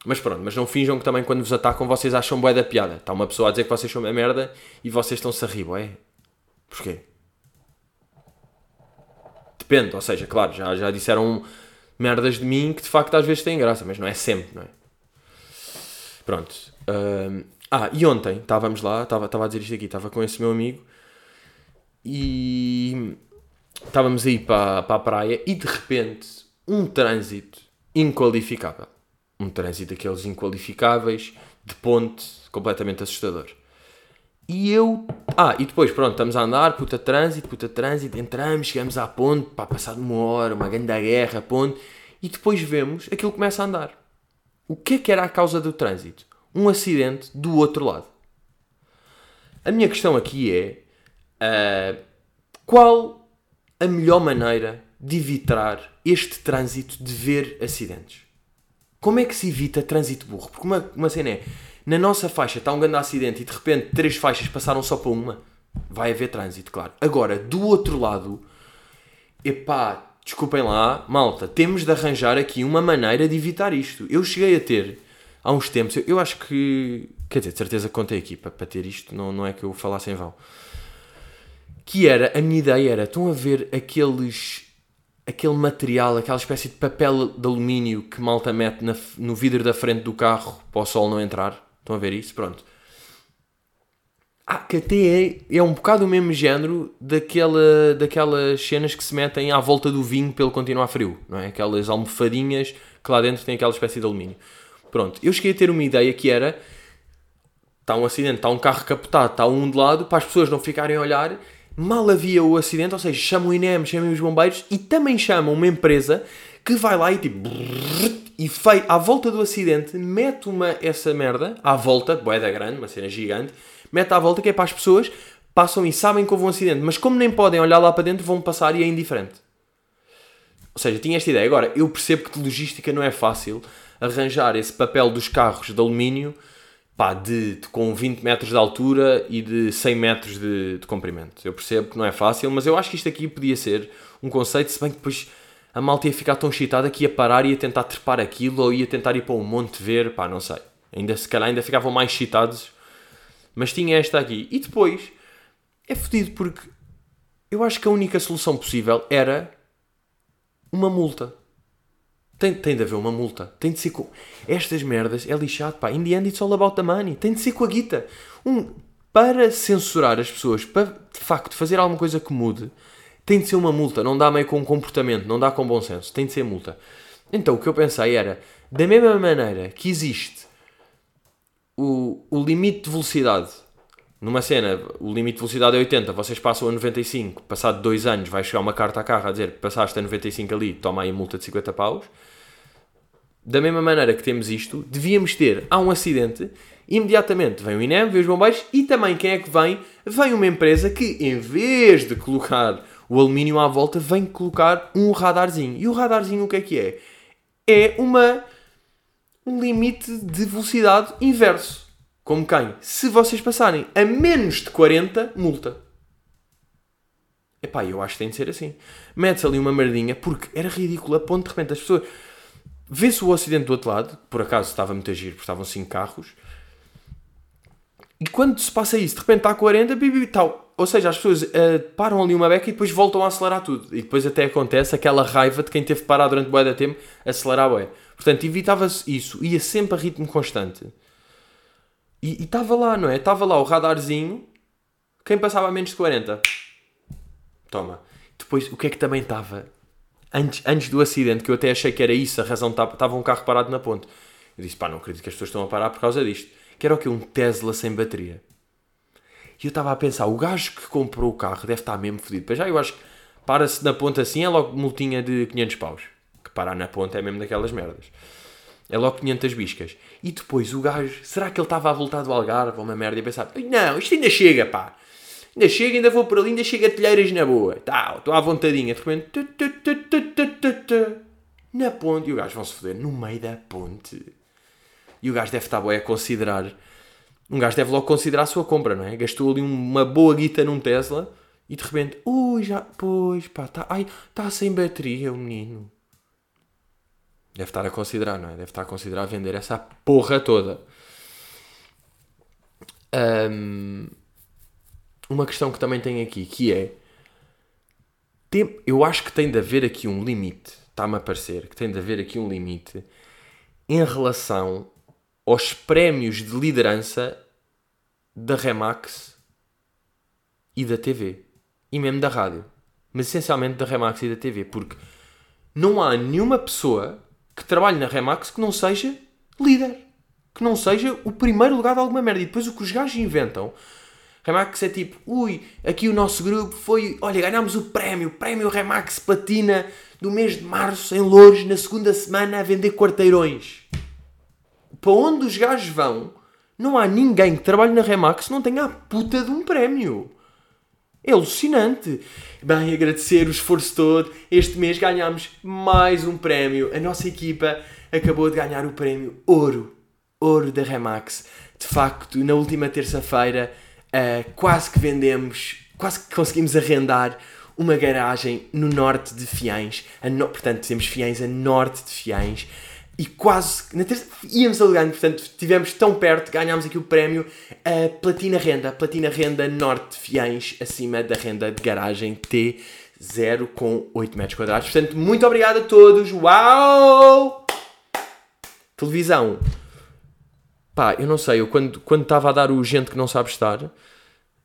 Mas pronto, mas não finjam que também quando vos atacam vocês acham bué da piada. Está uma pessoa a dizer que vocês são uma merda e vocês estão-se a rir, bué. Porquê? Depende, ou seja, claro, já, já disseram merdas de mim que de facto às vezes têm graça, mas não é sempre, não é? Pronto. Uh, ah, e ontem estávamos lá, estava, estava a dizer isto aqui, estava com esse meu amigo e estávamos aí para, para a praia e de repente um trânsito inqualificável um trânsito daqueles inqualificáveis, de ponte, completamente assustador. E eu. Ah, e depois, pronto, estamos a andar, puta trânsito, puta trânsito, entramos, chegamos à ponte, pá, passado uma hora, uma grande guerra, ponte, e depois vemos aquilo começa a andar. O que é que era a causa do trânsito? Um acidente do outro lado. A minha questão aqui é: uh, qual a melhor maneira de evitar este trânsito de ver acidentes? Como é que se evita trânsito burro? Porque uma, uma cena é, na nossa faixa está um grande acidente e de repente três faixas passaram só para uma. Vai haver trânsito, claro. Agora, do outro lado, epá, desculpem lá, malta, temos de arranjar aqui uma maneira de evitar isto. Eu cheguei a ter, há uns tempos, eu, acho que, quer dizer, de certeza contei aqui para, para ter isto, não, não é que eu falasse em vão. Que era, a minha ideia era, estão a ver aqueles aquele material, aquela espécie de papel de alumínio que malta mete na, no vidro da frente do carro para o sol não entrar. Estão a ver isso? Pronto. Ah, que até é, é um bocado o mesmo género daquela, daquelas cenas que se metem à volta do vinho ele continuar frio, não é? Aquelas almofadinhas que lá dentro tem aquela espécie de alumínio. Pronto, eu cheguei a ter uma ideia que era: está um acidente, está um carro capotado, está um de lado, para as pessoas não ficarem a olhar, mal havia o acidente, ou seja, chamam o INEM, chamam os bombeiros e também chamam uma empresa que vai lá e tipo. E fei, à volta do acidente, mete uma, essa merda, à volta, boeda grande, uma cena gigante, mete à volta que é para as pessoas, passam e sabem que houve um acidente, mas como nem podem olhar lá para dentro, vão passar e é indiferente. Ou seja, tinha esta ideia. Agora, eu percebo que de logística não é fácil arranjar esse papel dos carros de alumínio pá, de, de, com 20 metros de altura e de 100 metros de, de, comprimento. Eu percebo que não é fácil, mas eu acho que isto aqui podia ser um conceito, se bem que depois a malta ia ficar tão excitada que ia parar e ia tentar trepar aquilo ou ia tentar ir para um monte ver, pá, não sei. Ainda, se calhar ainda ficavam mais excitados. Mas tinha esta aqui. E depois, é fodido porque eu acho que a única solução possível era uma multa. Tem, tem de haver uma multa. Tem de ser com. Estas merdas é lixado, pá. In the end, it's all about the money. Tem de ser com a guita. Um, para censurar as pessoas, para de facto fazer alguma coisa que mude, tem de ser uma multa. Não dá meio com comportamento, não dá com bom senso. Tem de ser multa. Então o que eu pensei era, da mesma maneira que existe o, o limite de velocidade numa cena, o limite de velocidade é 80, vocês passam a 95, passado dois anos vai chegar uma carta a carro a dizer passaste a 95 ali, toma aí multa de 50 paus. Da mesma maneira que temos isto, devíamos ter, há um acidente, imediatamente vem o INEM, vem os bombeiros e também quem é que vem? Vem uma empresa que em vez de colocar o alumínio à volta, vem colocar um radarzinho. E o radarzinho o que é que é? É uma, um limite de velocidade inverso. Como quem? Se vocês passarem a menos de 40, multa. Epá, eu acho que tem de ser assim. Mete-se ali uma merdinha, porque era ridículo a ponto de repente as pessoas... Vê-se o acidente do outro lado, por acaso estava muito a giro, porque estavam 5 carros, e quando se passa isso, de repente está a 40, bibi, tal. Ou seja, as pessoas uh, param ali uma beca e depois voltam a acelerar tudo. E depois até acontece aquela raiva de quem teve que parar durante bué de tempo, acelerar bué. Portanto, evitava-se isso. Ia sempre a ritmo constante. E estava lá, não é? Estava lá o radarzinho. Quem passava a menos de 40? Toma. Depois, o que é que também estava? Antes, antes do acidente, que eu até achei que era isso, a razão estava um carro parado na ponte. Eu disse, pá, não acredito que as pessoas estão a parar por causa disto. Que era o quê? Um Tesla sem bateria. E eu estava a pensar, o gajo que comprou o carro deve estar mesmo fodido. Pois já, eu acho que para-se na ponte assim é logo multinha de 500 paus. Que parar na ponte é mesmo daquelas merdas. É logo 500 biscas. E depois o gajo, será que ele estava a voltar do Algarve uma merda e pensar, não, isto ainda chega, pá. Ainda chega, ainda vou por ali, ainda chega a telheiras na boa. Tá, estou à vontadinha. De repente, na ponte. E o gajo vão-se foder no meio da ponte. E o gajo deve estar bem a considerar. Um gajo deve logo considerar a sua compra, não é? Gastou ali uma boa guita num Tesla e de repente, ui, já, pois, pá, está tá sem bateria o menino. Deve estar a considerar, não é? Deve estar a considerar vender essa porra toda. Um, uma questão que também tem aqui, que é... Tem, eu acho que tem de haver aqui um limite. Está-me a parecer que tem de haver aqui um limite em relação aos prémios de liderança da Remax e da TV. E mesmo da rádio. Mas essencialmente da Remax e da TV. Porque não há nenhuma pessoa que trabalhe na Remax que não seja líder. Que não seja o primeiro lugar de alguma merda. E depois o que os gajos inventam. Remax é tipo, ui, aqui o nosso grupo foi, olha, ganhámos o prémio, prémio Remax Platina do mês de março em Lourdes, na segunda semana, a vender quarteirões. Para onde os gajos vão, não há ninguém que trabalhe na Remax que não tenha a puta de um prémio. É alucinante. Bem, agradecer o esforço todo. Este mês ganhámos mais um prémio. A nossa equipa acabou de ganhar o prémio Ouro. Ouro da Remax. De facto, na última terça-feira, uh, quase que vendemos, quase que conseguimos arrendar uma garagem no norte de Fiães. No... Portanto, temos Fiães a norte de Fiães e quase na terça íamos alegando, portanto estivemos tão perto, ganhámos aqui o prémio a Platina Renda, Platina Renda Norte Fiães, acima da renda de garagem T0 com 8 metros quadrados. Portanto, muito obrigado a todos. Uau! Televisão. Pá, eu não sei, eu quando estava a dar o gente que não sabe estar,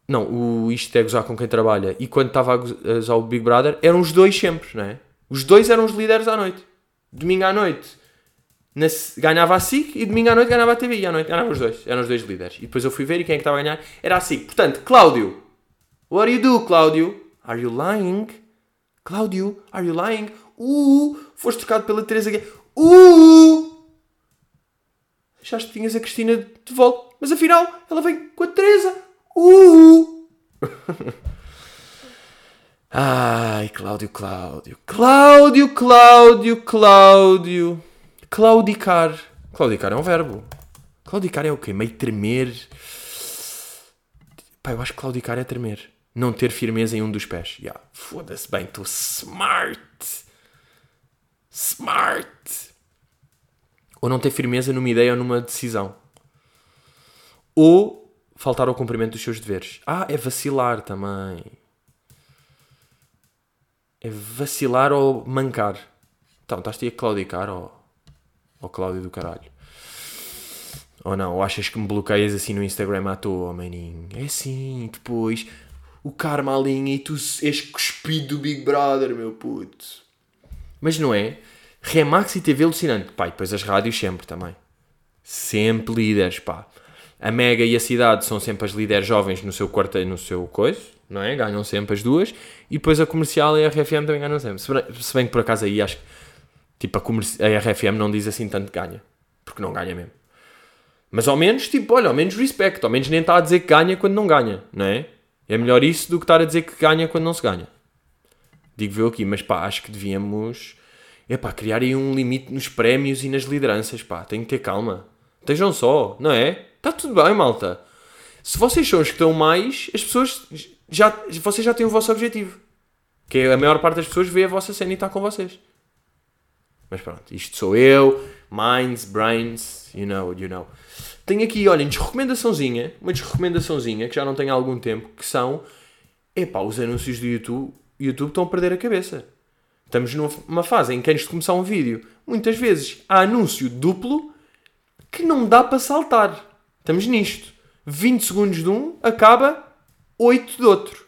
não, o isto é gozar com quem trabalha, e quando estava a gozar o Big Brother, eram os dois sempre, não é? Os dois eram os líderes à noite. Domingo à noite na, ganhava a SIC e domingo à noite ganhava a TV. E à noite ganhava os dois. Eram os dois líderes. E depois eu fui ver e quem é que estava a ganhar era a SIC. Portanto, Cláudio, What do you do, Cláudio? Are you lying? Cláudio, are you lying? Uh, foste trocado pela Teresa Guedes. Uh! Achaste que tinhas a Cristina de volta, mas afinal ela vem com a Teresa. Uh! Ai, Cláudio, Cláudio. Cláudio, Cláudio, Cláudio. Claudicar. Claudicar é um verbo. Claudicar é o quê? Meio tremer. Pá, eu acho que claudicar é tremer. Não ter firmeza em um dos pés. Yeah. Foda-se bem, estou smart. Smart. Ou não ter firmeza numa ideia ou numa decisão. Ou faltar ao cumprimento dos seus deveres. Ah, é vacilar também. É vacilar ou mancar. Então, estás-te a claudicar ou, ou Cláudio do caralho. Ou não, ou achas que me bloqueias assim no Instagram à toa, maninho? É assim, depois o karma alinha e tu és cuspido do Big Brother, meu puto. Mas não é? Remax e TV alucinante. Pá, e depois as rádios sempre também. Sempre líderes, pá. A Mega e a Cidade são sempre as líderes jovens no seu quarto, no seu coisa, não é? Ganham sempre as duas. E depois a Comercial e a RFM também ganham sempre. Se se bem que por acaso aí acho que tipo, a, a RFM não diz assim tanto ganha. Porque não ganha mesmo. Mas ao menos, tipo, olha, ao menos respeito. Ao menos nem está a dizer que ganha quando não ganha, não é? É melhor isso do que estar a dizer que ganha quando não se ganha. Digo eu aqui, mas pá, acho que devíamos é pá, criar aí um limite nos prémios e nas lideranças, pá, tem que ter calma. Estejam só, não é? Está tudo bem, malta. Se vocês são os que estão mais, as pessoas já, vocês já têm o vosso objetivo. Que é a maior parte das pessoas vê a vossa cena e está com vocês. Mas pronto, isto sou eu, minds, brains, you know, you know. Tenho aqui, olhem, desrecomendaçãozinha, uma desrecomendaçãozinha que já não tenho há algum tempo, que são, epá, os anúncios do YouTube, YouTube estão a perder a cabeça. Estamos numa fase em que antes de começar um vídeo, muitas vezes há anúncio duplo que não dá para saltar. Estamos nisto. 20 segundos de um, acaba 8 de outro.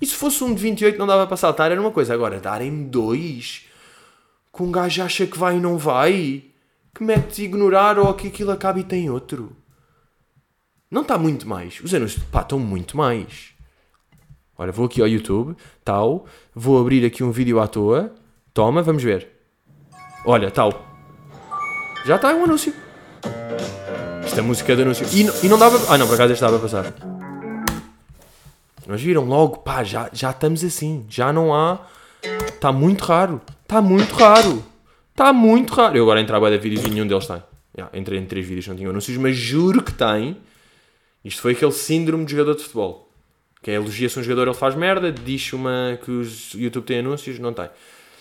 E se fosse um de 28 não dava para saltar, era uma coisa. Agora, darem-me dois, que um gajo acha que vai e não vai, que mete ignorar ou que aquilo acaba e tem outro. Não está muito mais. Os anúncios, estão muito mais. Olha, vou aqui ao YouTube, tal, vou abrir aqui um vídeo à toa. Toma, vamos ver. Olha, tal. Já está um anúncio. Isto é música de anúncio. E, não, e não dava. Ah, não, por acaso estava a passar. Mas viram logo, pá, já, já estamos assim. Já não há. Está muito raro. Está muito raro. Está muito raro. Eu agora entrava a vídeos e nenhum deles tem. Yeah, entrei em três vídeos, não tinha anúncios, mas juro que tem. Isto foi aquele síndrome de jogador de futebol. Que é elogia-se um jogador, ele faz merda, diz uma que os YouTube tem anúncios, não tem.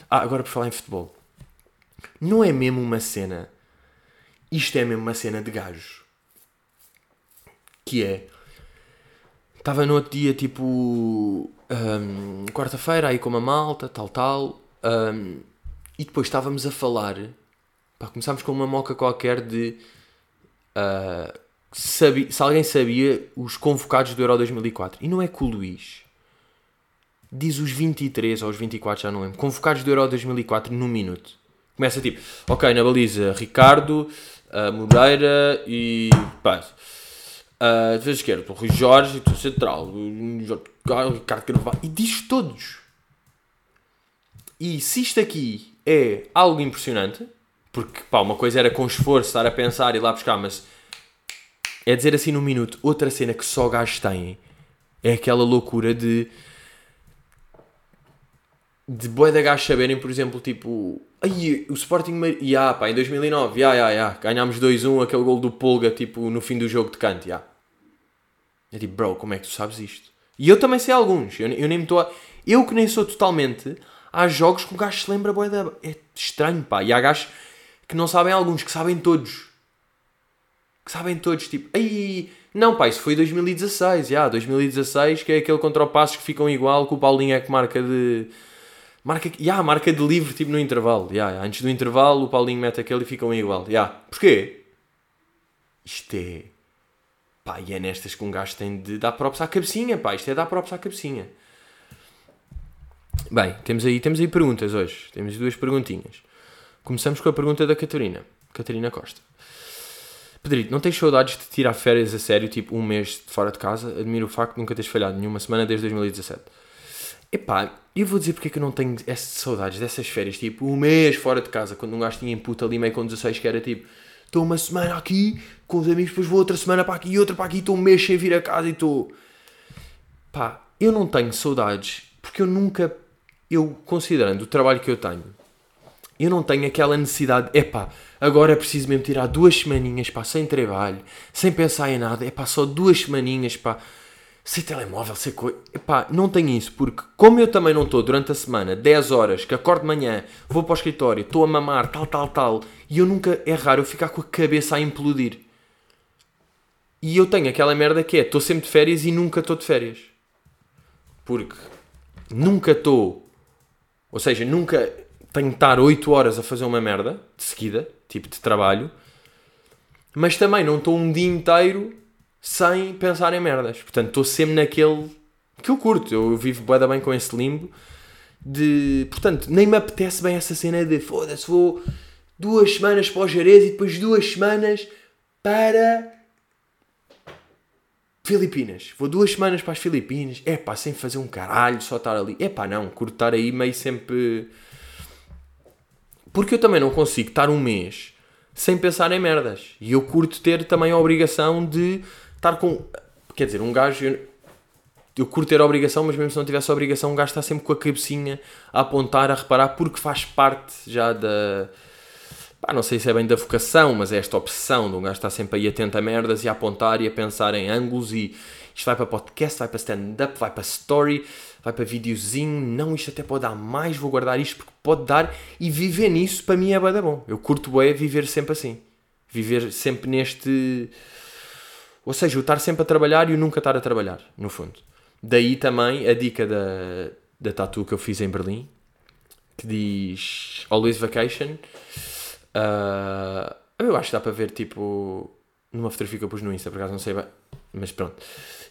Ah, agora por falar em futebol. Não é mesmo uma cena. Isto é mesmo uma cena de gajos. Que é. Estava no outro dia, tipo. Um, Quarta-feira, aí com uma malta, tal, tal. Um, e depois estávamos a falar. Pá, começámos com uma moca qualquer de. Uh, sabia, se alguém sabia os convocados do Euro 2004. E não é que o Luís diz os 23 ou os 24, já não lembro. Convocados do Euro 2004 num minuto. Começa tipo, ok, na baliza, Ricardo, uh, Moreira e. Pá, uh, defesa esquerda, o Rui Jorge, o central, o Ricardo Carvalho. E diz todos. E se isto aqui é algo impressionante, porque pá, uma coisa era com esforço estar a pensar e lá buscar, mas é dizer assim num minuto. Outra cena que só gajos têm é aquela loucura de. de boi da gajos saberem, por exemplo, tipo. Ai, o Sporting. Ya, pá, em 2009, ya, ya, ya. Ganhámos 2-1, aquele gol do Polga, tipo, no fim do jogo de canto, ya. É tipo, bro, como é que tu sabes isto? E eu também sei alguns. Eu, eu nem me estou a... Eu que nem sou totalmente. Há jogos que o gajo se lembra, boi da. É estranho, pá. E há gajos que não sabem alguns, que sabem todos que sabem todos, tipo, ai, não, pá, isso foi 2016, já, yeah, 2016, que é aquele contra o Passos que ficam igual, que o Paulinho é que marca de. Marca, yeah, marca de livre, tipo, no intervalo. Yeah, antes do intervalo, o Paulinho mete aquele e ficam igual. Yeah. Porquê? Isto é. Pá, e é nestas que um gajo tem de dar props à cabecinha, pá. Isto é dar props à cabecinha. Bem, temos aí, temos aí perguntas hoje. Temos duas perguntinhas. Começamos com a pergunta da Catarina. Catarina Costa. Pedrito, não tens saudades de tirar férias a sério, tipo um mês fora de casa? Admiro o facto de nunca teres falhado nenhuma semana desde 2017. Epá, eu vou dizer porque é que eu não tenho essas saudades dessas férias, tipo um mês fora de casa, quando um gajo tinha input ali meio com 16, que era tipo, estou uma semana aqui com os amigos, depois vou outra semana para aqui e outra para aqui, estou um mês sem vir a casa e estou. Pá, eu não tenho saudades porque eu nunca, eu considerando o trabalho que eu tenho, eu não tenho aquela necessidade, epá, agora é preciso mesmo tirar duas semaninhas, pá, sem trabalho, sem pensar em nada, epá, só duas semaninhas, pá sem telemóvel, sem coisa. Epá, não tenho isso, porque como eu também não estou durante a semana 10 horas, que acordo de manhã, vou para o escritório, estou a mamar, tal, tal, tal, e eu nunca, é raro eu ficar com a cabeça a implodir. E eu tenho aquela merda que é, estou sempre de férias e nunca estou de férias. Porque nunca estou, ou seja, nunca tenho de estar 8 horas a fazer uma merda, de seguida, tipo de trabalho, mas também não estou um dia inteiro sem pensar em merdas. Portanto, estou sempre naquele que eu curto. Eu vivo bué bem com esse limbo de. Portanto, nem me apetece bem essa cena de foda-se, vou duas semanas para o Jerez e depois duas semanas para. Filipinas. Vou duas semanas para as Filipinas. É pá, sem fazer um caralho, só estar ali. É pá, não, curto estar aí meio sempre. Porque eu também não consigo estar um mês sem pensar em merdas. E eu curto ter também a obrigação de estar com. Quer dizer, um gajo. Eu, eu curto ter a obrigação, mas mesmo se não tivesse a obrigação, um gajo está sempre com a cabecinha a apontar, a reparar, porque faz parte já da. Pá, não sei se é bem da vocação, mas é esta obsessão de um gajo estar sempre aí atento a merdas e a apontar e a pensar em ângulos e isto vai para podcast, vai para stand-up, vai para story, vai para videozinho, não, isto até pode dar mais, vou guardar isto porque pode dar e viver nisso para mim é bem bom. Eu curto bem viver sempre assim. Viver sempre neste ou seja, o estar sempre a trabalhar e o nunca estar a trabalhar, no fundo. Daí também a dica da, da tatu que eu fiz em Berlim, que diz Always Vacation. Uh, eu acho que dá para ver, tipo, numa fotografia que eu pus no Insta, por acaso não sei mas pronto.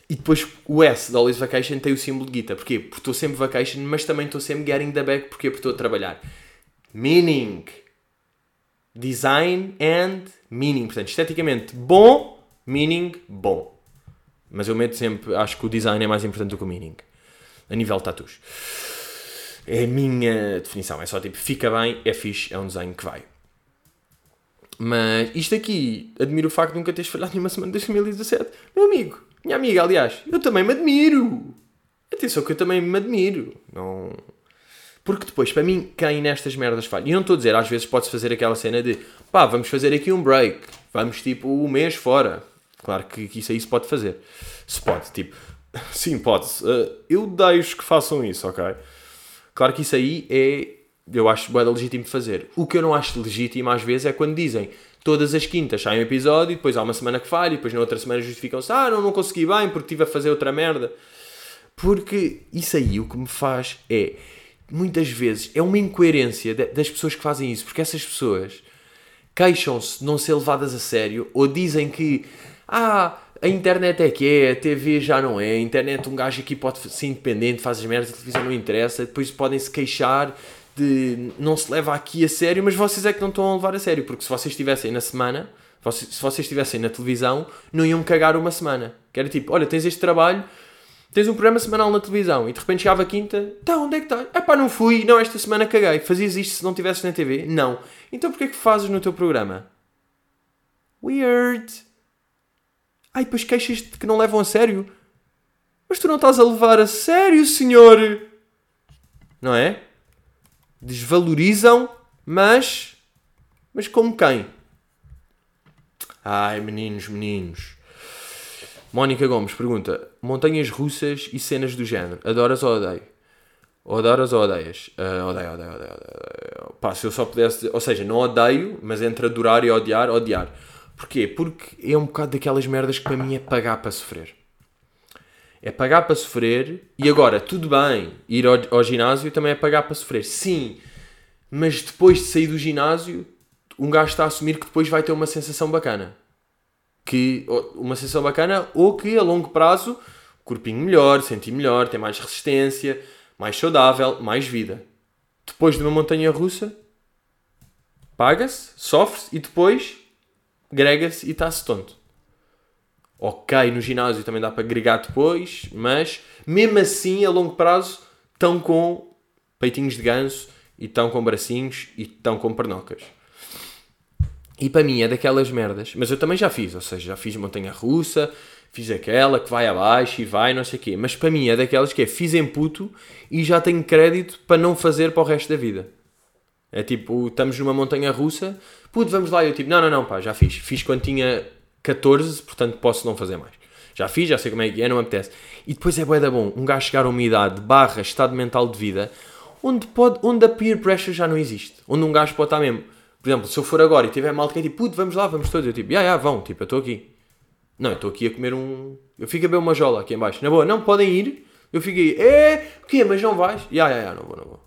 E depois o S da Always Vacation tem o símbolo de guita. Porquê? Porque estou sempre vacation, mas também estou sempre getting the bag. Porquê? Porque estou a trabalhar. Meaning. Design and meaning. Portanto, esteticamente bom Meaning, bom. Mas eu meto sempre, acho que o design é mais importante do que o meaning. A nível de tatus. É a minha definição. É só tipo, fica bem, é fixe, é um desenho que vai. Mas isto aqui, admiro o facto de nunca teres falhado nenhuma semana de 2017. Meu amigo, minha amiga, aliás, eu também me admiro. Atenção que eu também me admiro. Não... Porque depois, para mim, quem nestas merdas falha. E não estou a dizer, às vezes pode-se fazer aquela cena de pá, vamos fazer aqui um break. Vamos tipo um mês fora. Claro que, que isso aí se pode fazer. Se pode, tipo, sim, pode-se. Uh, eu deixo que façam isso, ok? Claro que isso aí é, eu acho bem legítimo fazer. O que eu não acho legítimo às vezes é quando dizem todas as quintas sai um episódio, depois há uma semana que falha, e depois na outra semana justificam-se, ah, não, não consegui bem porque estive a fazer outra merda. Porque isso aí o que me faz é, muitas vezes, é uma incoerência das pessoas que fazem isso, porque essas pessoas queixam-se de não ser levadas a sério ou dizem que ah, a internet é que é, a TV já não é, a internet um gajo aqui pode ser independente, faz as merdas, a televisão não interessa, depois podem se queixar de não se leva aqui a sério, mas vocês é que não estão a levar a sério, porque se vocês estivessem na semana, se vocês estivessem na televisão, não iam cagar uma semana. Que era tipo, olha, tens este trabalho, tens um programa semanal na televisão e de repente chegava a quinta, tá, onde é que está? É pá, não fui, não, esta semana caguei. Fazias isto se não estivesses na TV? Não. Então porquê é que fazes no teu programa? Weird. Ai, depois queixas-te que não levam a sério. Mas tu não estás a levar a sério, senhor. Não é? Desvalorizam, mas. Mas como quem? Ai, meninos, meninos. Mónica Gomes pergunta: Montanhas russas e cenas do género. Adoras ou odeio? Adoras ou odeias? Uh, odeio, odeio, odeio, odeio. Pá, se eu só pudesse. Ou seja, não odeio, mas entre adorar e odiar, odiar. Porquê? Porque é um bocado daquelas merdas que para mim é pagar para sofrer. É pagar para sofrer e agora, tudo bem, ir ao, ao ginásio também é pagar para sofrer. Sim, mas depois de sair do ginásio, um gajo está a assumir que depois vai ter uma sensação bacana. Que, uma sensação bacana ou que a longo prazo, corpinho melhor, sentir melhor, tem mais resistência, mais saudável, mais vida. Depois de uma montanha russa, paga-se, sofre-se e depois grega-se e está-se tonto. Ok, no ginásio também dá para agregar depois, mas mesmo assim, a longo prazo, estão com peitinhos de ganso e estão com bracinhos e estão com pernocas. E para mim é daquelas merdas, mas eu também já fiz, ou seja, já fiz montanha russa, fiz aquela que vai abaixo e vai, não sei o quê, mas para mim é daquelas que é fiz em puto e já tenho crédito para não fazer para o resto da vida. É tipo, estamos numa montanha russa, puto, vamos lá, eu tipo, não, não, não, pá, já fiz. Fiz quando tinha 14, portanto posso não fazer mais. Já fiz, já sei como é que é, não me apetece. E depois é bué da bom, um gajo chegar a uma idade, barra, estado mental de vida, onde, pode, onde a peer pressure já não existe. Onde um gajo pode estar mesmo. Por exemplo, se eu for agora e tiver mal que é tipo, puto, vamos lá, vamos todos. Eu tipo, já, já, vão, tipo, eu estou aqui. Não, eu estou aqui a comer um... Eu fico a beber uma jola aqui em baixo. Na boa, não, podem ir. Eu fico aí, é, o quê, mas não vais? Já, já, já, não vou, não vou.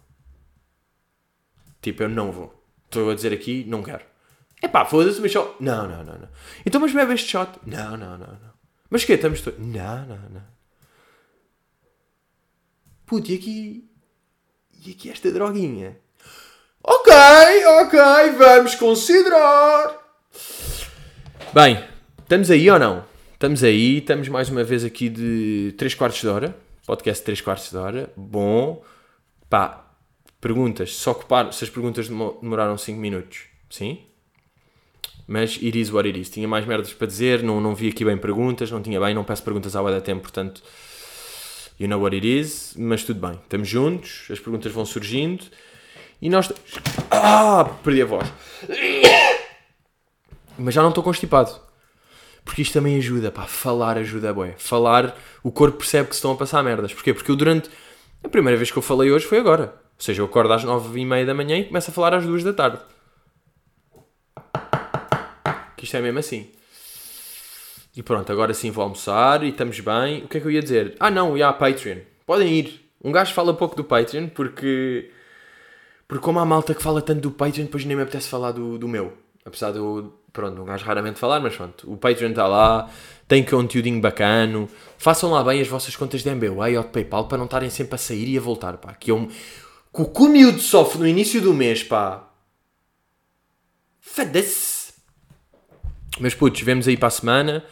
Tipo, eu não vou. Estou a dizer aqui, não quero. É pá, foda-se, mas só. Não, não, não, não. Então, mas bebe este shot? Não, não, não, não. Mas que Estamos todos. Não, não, não. Puto, e aqui. E aqui esta droguinha? Ok, ok, vamos considerar. Bem, estamos aí ou não? Estamos aí, estamos mais uma vez aqui de 3 quartos de hora. Podcast 3 quartos de hora. Bom. Pá, perguntas. Só ocupar se as perguntas demoraram 5 minutos. Sim? Mas it is what it is. Tinha mais merdas para dizer, não, não vi aqui bem perguntas, não tinha bem, não peço perguntas hora da tempo, portanto, you know what it is. Mas tudo bem, estamos juntos, as perguntas vão surgindo e nós. Ah, perdi a voz. Mas já não estou constipado. Porque isto também ajuda, pá, falar ajuda, boé. Falar, o corpo percebe que se estão a passar merdas. Porquê? Porque eu durante. A primeira vez que eu falei hoje foi agora. Ou seja, eu acordo às nove e meia da manhã e começo a falar às duas da tarde. Que isto é mesmo assim. E pronto, agora sim vou almoçar e estamos bem. O que é que eu ia dizer? Ah não, e há Patreon. Podem ir. Um gajo fala pouco do Patreon porque. Porque como há malta que fala tanto do Patreon, depois nem me apetece falar do, do meu. Apesar eu, pronto, um gajo raramente falar, mas pronto. O Patreon está lá, tem conteúdinho bacano. Façam lá bem as vossas contas de MBWay ou de PayPal para não estarem sempre a sair e a voltar, pá. Que, eu, que o miúdo sofre no início do mês, pá. Foda-se. Mas putos, vemos aí para a semana.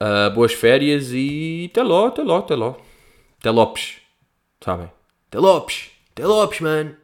Uh, boas férias e até lá, até lá, até lá. Até Lopes. Sabem? Até Lopes. Até Lopes, mano.